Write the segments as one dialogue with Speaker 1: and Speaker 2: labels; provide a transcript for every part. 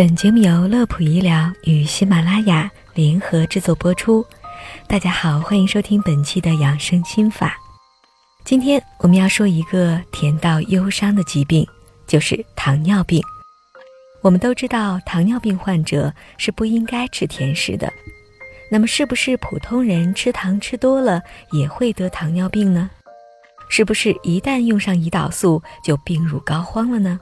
Speaker 1: 本节目由乐普医疗与喜马拉雅联合制作播出。大家好，欢迎收听本期的养生心法。今天我们要说一个甜到忧伤的疾病，就是糖尿病。我们都知道，糖尿病患者是不应该吃甜食的。那么，是不是普通人吃糖吃多了也会得糖尿病呢？是不是一旦用上胰岛素就病入膏肓了呢？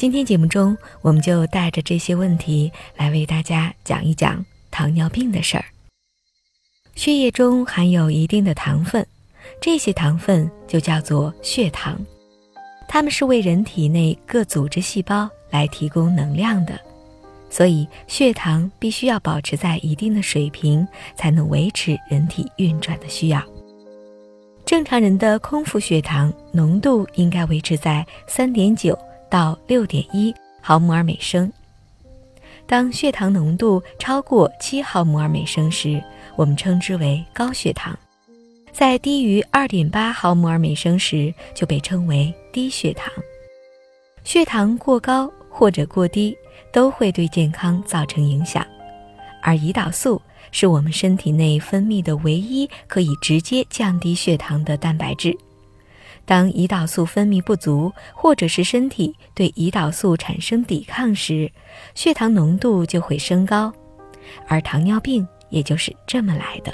Speaker 1: 今天节目中，我们就带着这些问题来为大家讲一讲糖尿病的事儿。血液中含有一定的糖分，这些糖分就叫做血糖，它们是为人体内各组织细胞来提供能量的，所以血糖必须要保持在一定的水平，才能维持人体运转的需要。正常人的空腹血糖浓度应该维持在三点九。到六点一毫摩尔每升。当血糖浓度超过七毫摩尔每升时，我们称之为高血糖；在低于二点八毫摩尔每升时，就被称为低血糖。血糖过高或者过低都会对健康造成影响，而胰岛素是我们身体内分泌的唯一可以直接降低血糖的蛋白质。当胰岛素分泌不足，或者是身体对胰岛素产生抵抗时，血糖浓度就会升高，而糖尿病也就是这么来的。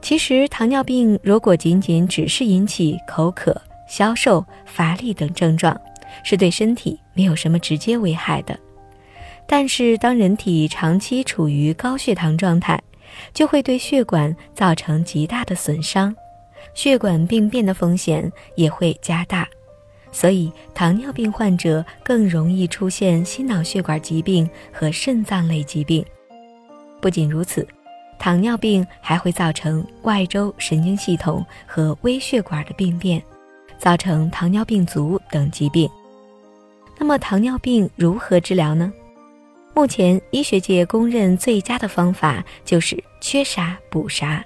Speaker 1: 其实，糖尿病如果仅仅只是引起口渴、消瘦、乏力等症状，是对身体没有什么直接危害的。但是，当人体长期处于高血糖状态，就会对血管造成极大的损伤。血管病变的风险也会加大，所以糖尿病患者更容易出现心脑血管疾病和肾脏类疾病。不仅如此，糖尿病还会造成外周神经系统和微血管的病变，造成糖尿病足等疾病。那么，糖尿病如何治疗呢？目前医学界公认最佳的方法就是缺啥补啥。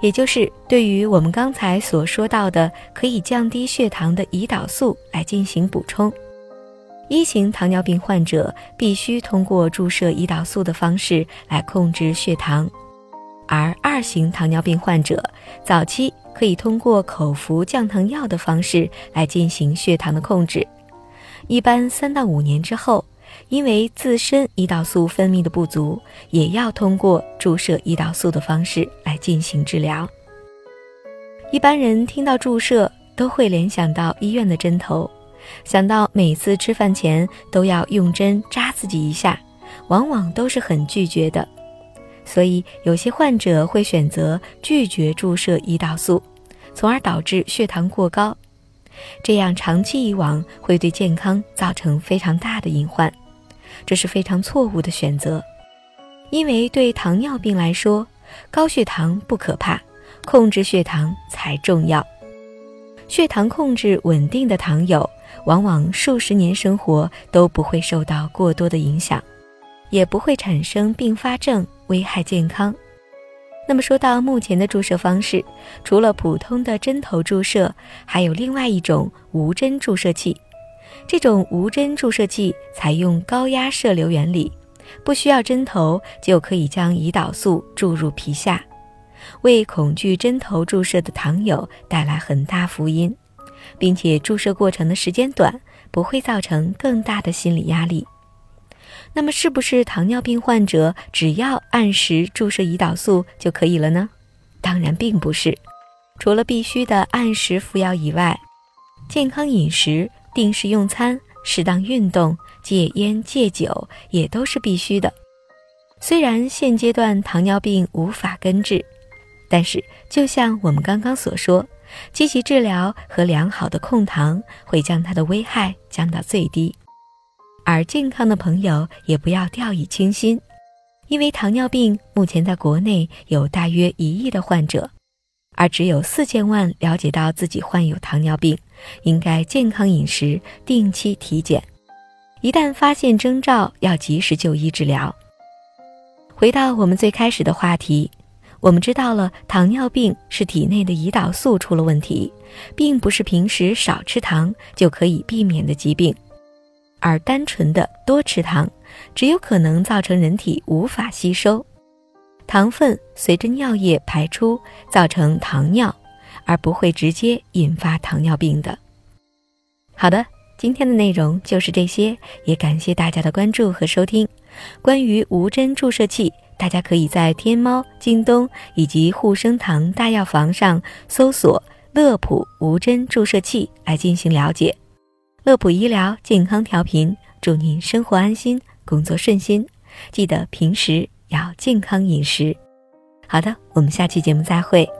Speaker 1: 也就是对于我们刚才所说到的可以降低血糖的胰岛素来进行补充。一型糖尿病患者必须通过注射胰岛素的方式来控制血糖，而二型糖尿病患者早期可以通过口服降糖药的方式来进行血糖的控制。一般三到五年之后。因为自身胰岛素分泌的不足，也要通过注射胰岛素的方式来进行治疗。一般人听到注射都会联想到医院的针头，想到每次吃饭前都要用针扎自己一下，往往都是很拒绝的。所以有些患者会选择拒绝注射胰岛素，从而导致血糖过高。这样长期以往会对健康造成非常大的隐患。这是非常错误的选择，因为对糖尿病来说，高血糖不可怕，控制血糖才重要。血糖控制稳定的糖友，往往数十年生活都不会受到过多的影响，也不会产生并发症，危害健康。那么说到目前的注射方式，除了普通的针头注射，还有另外一种无针注射器。这种无针注射器采用高压射流原理，不需要针头就可以将胰岛素注入皮下，为恐惧针头注射的糖友带来很大福音，并且注射过程的时间短，不会造成更大的心理压力。那么，是不是糖尿病患者只要按时注射胰岛素就可以了呢？当然并不是，除了必须的按时服药以外，健康饮食。定时用餐、适当运动、戒烟戒酒也都是必须的。虽然现阶段糖尿病无法根治，但是就像我们刚刚所说，积极治疗和良好的控糖会将它的危害降到最低。而健康的朋友也不要掉以轻心，因为糖尿病目前在国内有大约一亿的患者。而只有四千万了解到自己患有糖尿病，应该健康饮食，定期体检。一旦发现征兆，要及时就医治疗。回到我们最开始的话题，我们知道了糖尿病是体内的胰岛素出了问题，并不是平时少吃糖就可以避免的疾病。而单纯的多吃糖，只有可能造成人体无法吸收，糖分随着尿液排出，造成糖尿，而不会直接引发糖尿病的。好的，今天的内容就是这些，也感谢大家的关注和收听。关于无针注射器，大家可以在天猫、京东以及护生堂大药房上搜索“乐普无针注射器”来进行了解。乐普医疗健康调频，祝您生活安心，工作顺心。记得平时要健康饮食。好的，我们下期节目再会。